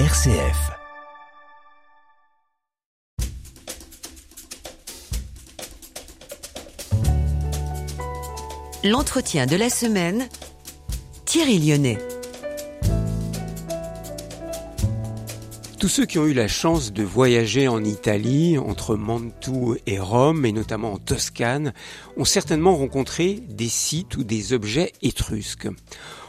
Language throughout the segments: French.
RCF. L'entretien de la semaine, Thierry Lyonnais. Tous ceux qui ont eu la chance de voyager en Italie, entre Mantoue et Rome, et notamment en Toscane, ont certainement rencontré des sites ou des objets étrusques.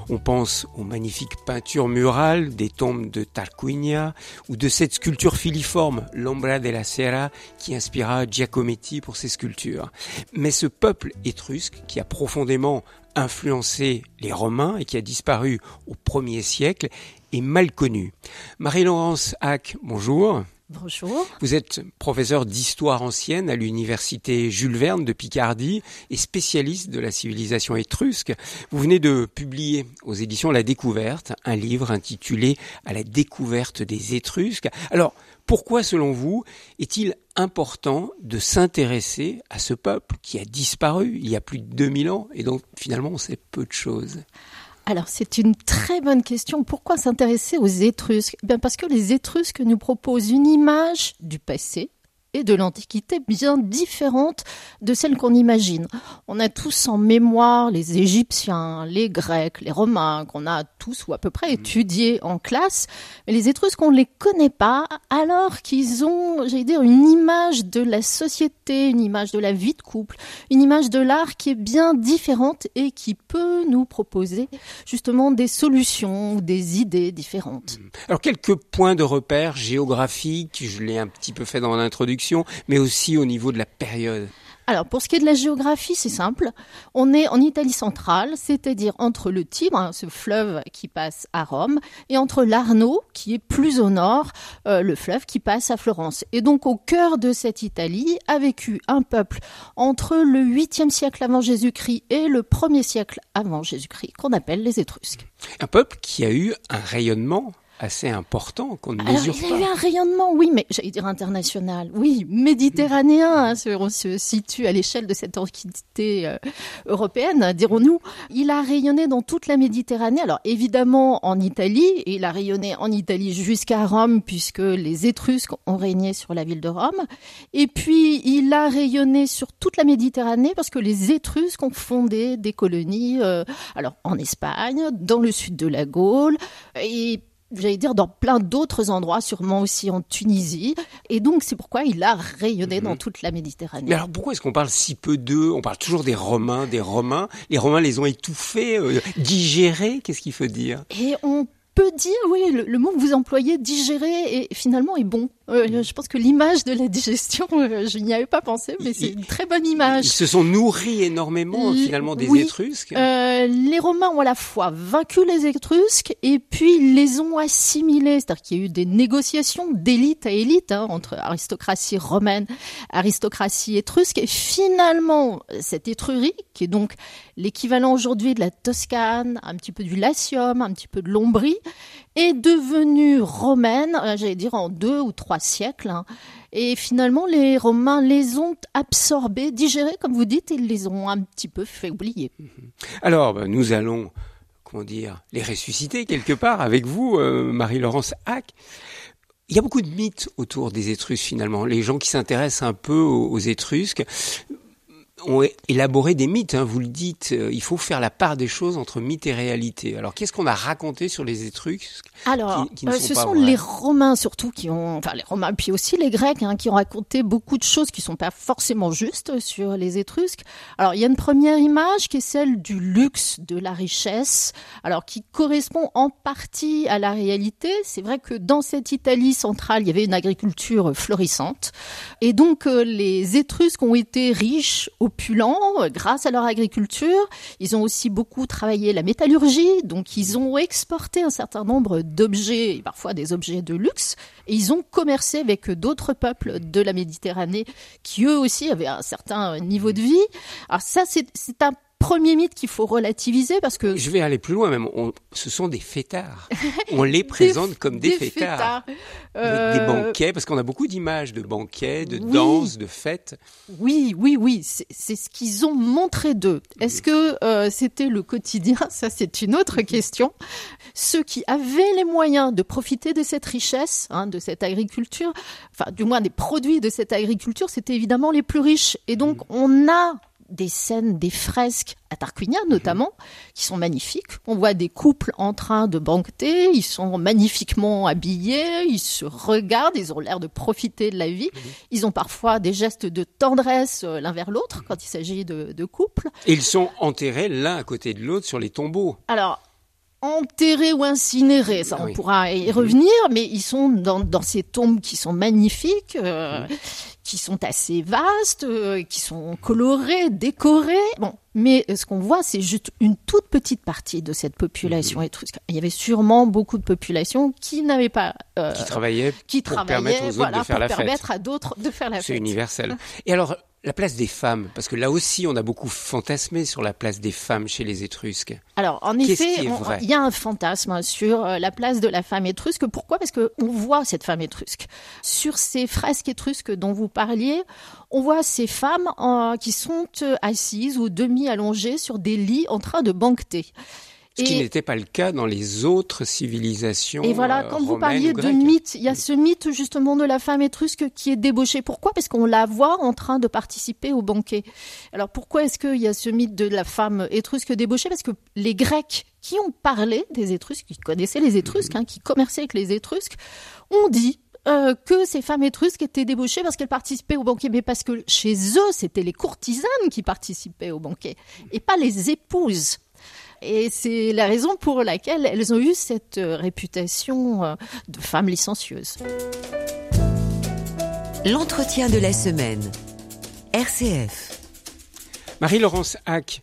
On pense aux magnifiques peintures murales des tombes de Tarquinia ou de cette sculpture filiforme, l'Ombra della Sera, qui inspira Giacometti pour ses sculptures. Mais ce peuple étrusque, qui a profondément influencé les Romains et qui a disparu au 1er siècle, est mal connu. Marie-Laurence Hack, bonjour. Bonjour. Vous êtes professeur d'histoire ancienne à l'université Jules Verne de Picardie et spécialiste de la civilisation étrusque. Vous venez de publier aux éditions La Découverte un livre intitulé À la découverte des Étrusques. Alors, pourquoi, selon vous, est-il important de s'intéresser à ce peuple qui a disparu il y a plus de 2000 ans et dont finalement on sait peu de choses? Alors c'est une très bonne question. Pourquoi s'intéresser aux Étrusques? Eh Bien parce que les Étrusques nous proposent une image du passé de l'Antiquité bien différente de celle qu'on imagine. On a tous en mémoire les Égyptiens, les Grecs, les Romains, qu'on a tous ou à peu près étudiés en classe, mais les Étrusques, on ne les connaît pas, alors qu'ils ont, j'allais dire, une image de la société, une image de la vie de couple, une image de l'art qui est bien différente et qui peut nous proposer justement des solutions ou des idées différentes. Alors quelques points de repère géographiques, je l'ai un petit peu fait dans l'introduction, mais aussi au niveau de la période alors, pour ce qui est de la géographie, c'est simple. On est en Italie centrale, c'est-à-dire entre le Tibre, hein, ce fleuve qui passe à Rome, et entre l'Arno, qui est plus au nord, euh, le fleuve qui passe à Florence. Et donc, au cœur de cette Italie a vécu un peuple entre le 8e siècle avant Jésus-Christ et le 1er siècle avant Jésus-Christ, qu'on appelle les Étrusques. Un peuple qui a eu un rayonnement assez important qu'on ne mesure pas. Il y a eu un rayonnement, oui, mais j'allais dire international, oui, méditerranéen. Hein, on se situe à l'échelle de cette entité euh, européenne, dirons-nous. Il a rayonné dans toute la Méditerranée. Alors évidemment en Italie, et il a rayonné en Italie jusqu'à Rome, puisque les Étrusques ont régné sur la ville de Rome. Et puis il a rayonné sur toute la Méditerranée parce que les Étrusques ont fondé des colonies, euh, alors en Espagne, dans le sud de la Gaule, et j'allais dire, dans plein d'autres endroits, sûrement aussi en Tunisie. Et donc, c'est pourquoi il a rayonné dans mhm. toute la Méditerranée. Mais alors, pourquoi est-ce qu'on parle si peu d'eux? On parle toujours des Romains, des Romains. Les Romains les ont étouffés, euh, digérés. Qu'est-ce qu'il faut dire? Et on peut dire, oui, le, mot que vous employez, digérer, et finalement est bon. Euh, je pense que l'image de la digestion, euh, je n'y avais pas pensé, mais c'est une très bonne image. Ils se sont nourris énormément finalement des Étrusques. Euh, les Romains ont à la fois vaincu les Étrusques et puis les ont assimilés, c'est-à-dire qu'il y a eu des négociations d'élite à élite hein, entre aristocratie romaine, aristocratie étrusque, et finalement cette Étrurie, qui est donc l'équivalent aujourd'hui de la Toscane, un petit peu du Latium, un petit peu de l'Ombrie, est devenue romaine, j'allais dire en deux ou trois siècles. Hein. Et finalement, les Romains les ont absorbés, digérés, comme vous dites, et les ont un petit peu fait oublier. Mhm. Alors, ben, nous allons, comment dire, les ressusciter quelque part avec vous, euh, Marie-Laurence Hack. Il y a beaucoup de mythes autour des Étrusques finalement. Les gens qui s'intéressent un peu aux Étrusques ont élaboré des mythes, hein, vous le dites, euh, il faut faire la part des choses entre mythe et réalité. Alors qu'est-ce qu'on a raconté sur les Étrusques Alors, euh, ce sont les Romains surtout qui ont, enfin les Romains, puis aussi les Grecs, hein, qui ont raconté beaucoup de choses qui sont pas forcément justes sur les Étrusques. Alors il y a une première image qui est celle du luxe, de la richesse, alors qui correspond en partie à la réalité. C'est vrai que dans cette Italie centrale, il y avait une agriculture florissante, et donc euh, les Étrusques ont été riches euh, grâce à leur agriculture. Ils ont aussi beaucoup travaillé la métallurgie, donc ils ont exporté un certain nombre d'objets, parfois des objets de luxe, et ils ont commercé avec d'autres peuples de la Méditerranée qui eux aussi avaient un certain niveau de vie. Alors ça, c'est un premier mythe qu'il faut relativiser parce que... Je vais aller plus loin même. ce sont des fêtards. On les présente comme des, fêtards. Des euh, banquets, parce qu'on a beaucoup d'images de banquets, de danses, de fêtes. Oui, oui, oui. C'est ce qu'ils ont montré d'eux. Est-ce que euh, c'était le quotidien? Ça, c'est une autre question. Ceux qui avaient les moyens de profiter de cette richesse, hein, de cette agriculture, enfin, du moins des produits de cette agriculture, c'était évidemment les plus riches. Et donc, on a des scènes, des fresques à Tarquinia notamment, qui sont magnifiques. On voit des couples en train de banqueter, ils sont magnifiquement habillés, ils se regardent, ils ont l'air de profiter de la vie. Ils ont parfois des gestes de tendresse euh, l'un vers l'autre quand il s'agit de, de couples. Et ils sont enterrés l'un à côté de l'autre sur les tombeaux. Alors, enterrés ou incinérés, ça on pourra y revenir, mais ils sont dans, dans ces tombes qui sont magnifiques, euh, qui sont assez vastes, euh, qui sont colorées, décorées. Bon, mais ce qu'on voit, c'est juste une toute petite partie de cette population mhm. étrusque. Il y avait sûrement beaucoup de populations qui n'avaient pas euh, qui travaillaient qui pour permettre aux autres de faire la permettre à d'autres de faire la fête. C'est universel. Et alors la place des femmes, parce que là aussi on a beaucoup fantasmé sur la place des femmes chez les Étrusques. Alors en effet, il y a un fantasme sur euh, la place de la femme étrusque. Pourquoi? Parce que on voit cette femme étrusque sur ces fresques étrusques dont vous parliez. On voit ces femmes euh, qui sont euh, assises ou demi allongées sur des lits en train de banqueter. Ce qui n'était pas le cas dans les autres civilisations. Et voilà, quand vous parliez de mythe, il y a ce mythe justement de la femme étrusque qui est débauchée. Pourquoi? Parce qu'on la voit en train de participer au banquet. Alors pourquoi est-ce qu'il y a ce mythe de la femme étrusque débauchée? Parce que les Grecs qui ont parlé des Étrusques, qui connaissaient les Étrusques, hein, qui commerçaient avec les Étrusques, ont dit euh, que ces femmes étrusques étaient débauchées parce qu'elles participaient au banquet, mais parce que chez eux, c'était les courtisanes qui participaient au banquet, et pas les épouses. Et c'est la raison pour laquelle elles ont eu cette euh, réputation euh, de femmes licencieuses. L'entretien de la semaine. RCF. Marie-Laurence Hack,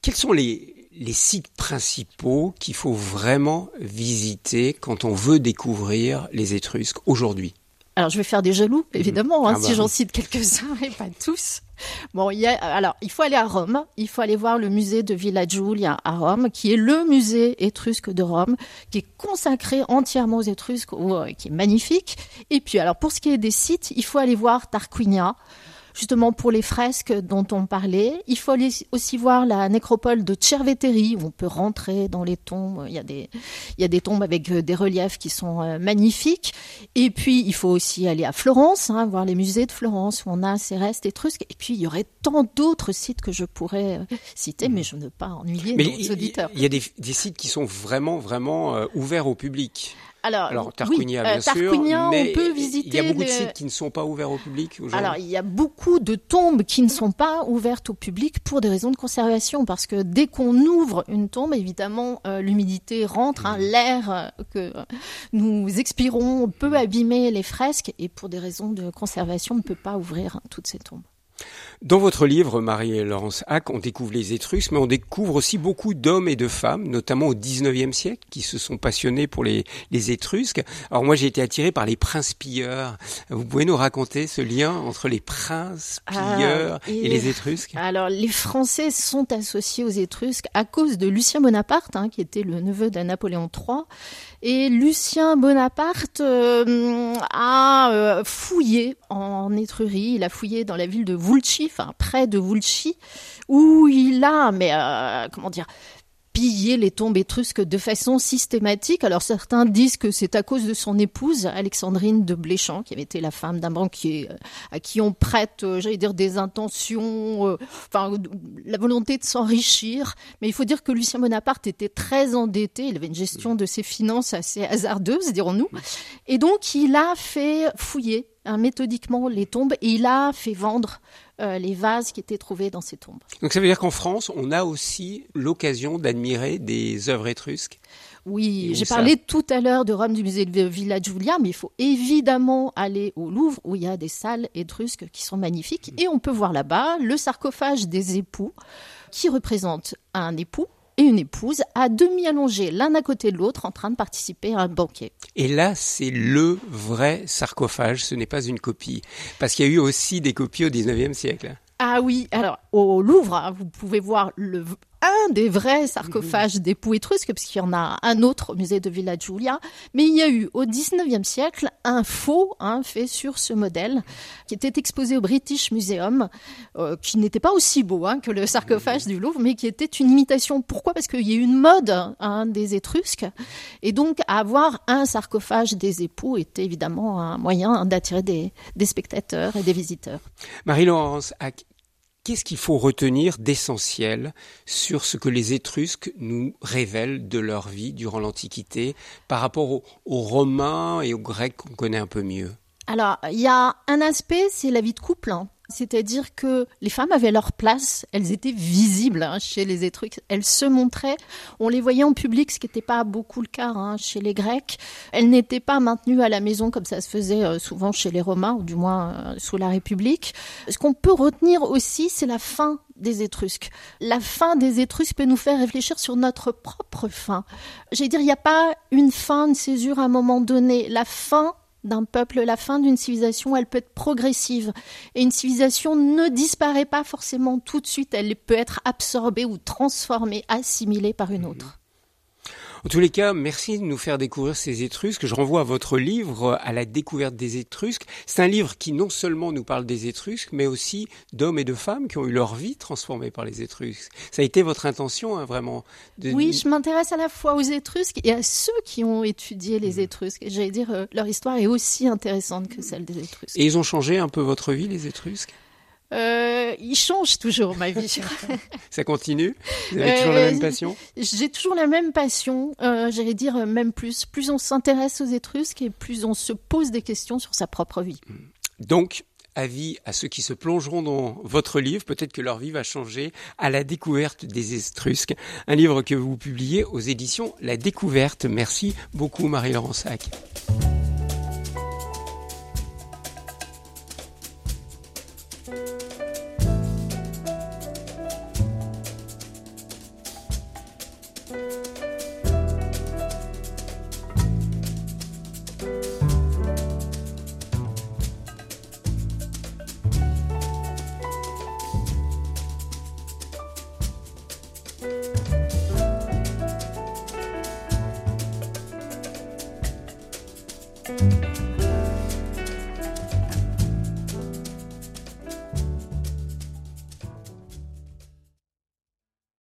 quels sont les, les sites principaux qu'il faut vraiment visiter quand on veut découvrir les Étrusques aujourd'hui? Alors, je vais faire des jaloux, évidemment, hein, ah si bah j'en cite quelques-uns et pas tous. Bon, il y a, alors, il faut aller à Rome. Il faut aller voir le musée de Villa Giulia à Rome, qui est le musée étrusque de Rome, qui est consacré entièrement aux Étrusques, qui est magnifique. Et puis, alors, pour ce qui est des sites, il faut aller voir Tarquinia justement pour les fresques dont on parlait. Il faut aussi voir la nécropole de Cerveteri, où on peut rentrer dans les tombes. Il y a des, il y a des tombes avec euh, des reliefs qui sont euh, magnifiques. Et puis, il faut aussi aller à Florence, hein, voir les musées de Florence, où on a ces restes étrusques. Et puis, il y aurait tant d'autres sites que je pourrais euh, citer, mais je ne veux pas ennuyer nos auditeurs. Il y a des, des, sites qui sont vraiment, vraiment ouverts au public. Alors, Tarquinia, bien sûr, mais on peut visiter. Il y a beaucoup de sites qui ne sont pas ouverts au public aujourd'hui. Alors, il y a beaucoup de tombes qui ne sont pas ouvertes au public pour des raisons de conservation, parce que dès qu'on ouvre une tombe, évidemment, euh, l'humidité rentre, hein, l'air euh, que nous expirons peut abîmer les fresques, et pour des raisons de conservation, on ne peut pas ouvrir hein, toutes ces tombes. Dans votre livre, Marie-Laurence Hack, on découvre les Étrusques, mais on découvre aussi beaucoup d'hommes et de femmes, notamment au XIXe siècle, qui se sont passionnés pour les, les Étrusques. Alors moi, j'ai été attiré par les princes pilleurs. Vous pouvez nous raconter ce lien entre les princes ah, pilleurs et, les Étrusques? Alors, les Français sont associés aux Étrusques à cause de Lucien Bonaparte, hein, qui était le neveu de Napoléon III. Et Lucien Bonaparte euh, a fouillé en Étrurie, il a fouillé dans la ville de Vulci, enfin près de Vulci, où il a, mais euh, comment dire, piller les tombes étrusques de façon systématique. Alors certains disent que c'est à cause de son épouse, Alexandrine de Bléchamp, qui avait été la femme d'un banquier, euh, à qui on prête, euh, j'allais dire, des intentions, euh, enfin la volonté de s'enrichir. Mais il faut dire que Lucien Bonaparte était très endetté, il avait une gestion de ses finances assez hasardeuse, dirons-nous. Et donc il a fait fouiller hein, méthodiquement les tombes et il a fait vendre euh, les vases qui étaient trouvés dans ces tombes. Donc ça veut dire qu'en France, on a aussi l'occasion d'admirer des œuvres étrusques oui, j'ai parlé tout à l'heure de Rome du musée de Villa Giulia, mais il faut évidemment aller au Louvre où il y a des salles étrusques qui sont magnifiques. Et on peut voir là-bas le sarcophage des époux qui représente un époux et une épouse à demi allongés l'un à côté de l'autre en train de participer à un banquet. Et là, c'est le vrai sarcophage, ce n'est pas une copie. Parce qu'il y a eu aussi des copies au 19e siècle. Ah oui, alors au Louvre, hein, vous pouvez voir le, un des vrais sarcophages d'époux étrusques, puisqu'il y en a un autre au musée de Villa Giulia, mais il y a eu au 19e siècle un faux hein, fait sur ce modèle qui était exposé au British Museum, euh, qui n'était pas aussi beau hein, que le sarcophage du Louvre, mais qui était une imitation. Pourquoi? Parce qu'il y a eu une mode hein, des Étrusques, et donc avoir un sarcophage des époux était évidemment un moyen d'attirer des, des spectateurs et des visiteurs. Marie-Laurence, Qu'est-ce qu'il faut retenir d'essentiel sur ce que les Étrusques nous révèlent de leur vie durant l'Antiquité par rapport aux, Romains et aux Grecs qu'on connaît un peu mieux? Alors, il y a un aspect, c'est la vie de couple. Hein. C'est-à-dire que les femmes avaient leur place, elles étaient visibles hein, chez les Étrusques, elles se montraient, on les voyait en public, ce qui n'était pas beaucoup le cas hein, chez les Grecs. Elles n'étaient pas maintenues à la maison comme ça se faisait euh, souvent chez les Romains, ou du moins euh, sous la République. Ce qu'on peut retenir aussi, c'est la fin des Étrusques. La fin des Étrusques peut nous faire réfléchir sur notre propre fin. J'ai dire, il n'y a pas une fin, une césure à un moment donné. La fin d'un peuple, la fin d'une civilisation, elle peut être progressive. Et une civilisation ne disparaît pas forcément tout de suite, elle peut être absorbée ou transformée, assimilée par une autre. En tous les cas, merci de nous faire découvrir ces Étrusques. Je renvoie à votre livre, à la découverte des Étrusques. C'est un livre qui non seulement nous parle des Étrusques, mais aussi d'hommes et de femmes qui ont eu leur vie transformée par les Étrusques. Ça a été votre intention, hein, vraiment Oui, je m'intéresse à la fois aux Étrusques et à ceux qui ont étudié les mmh. Étrusques. J'allais dire, euh, leur histoire est aussi intéressante que celle des Étrusques. Et ils ont changé un peu votre vie, les Étrusques? Euh, il change toujours ma vie. Ça continue? Vous avez toujours la même euh, passion? J'ai toujours la même passion. Euh, J'allais dire même plus. Plus on s'intéresse aux Étrusques et plus on se pose des questions sur sa propre vie. Donc, avis à ceux qui se plongeront dans votre livre, peut-être que leur vie va changer à la découverte des Étrusques. Un livre que vous publiez aux éditions La Découverte. Merci beaucoup Marie-Laurence Sac.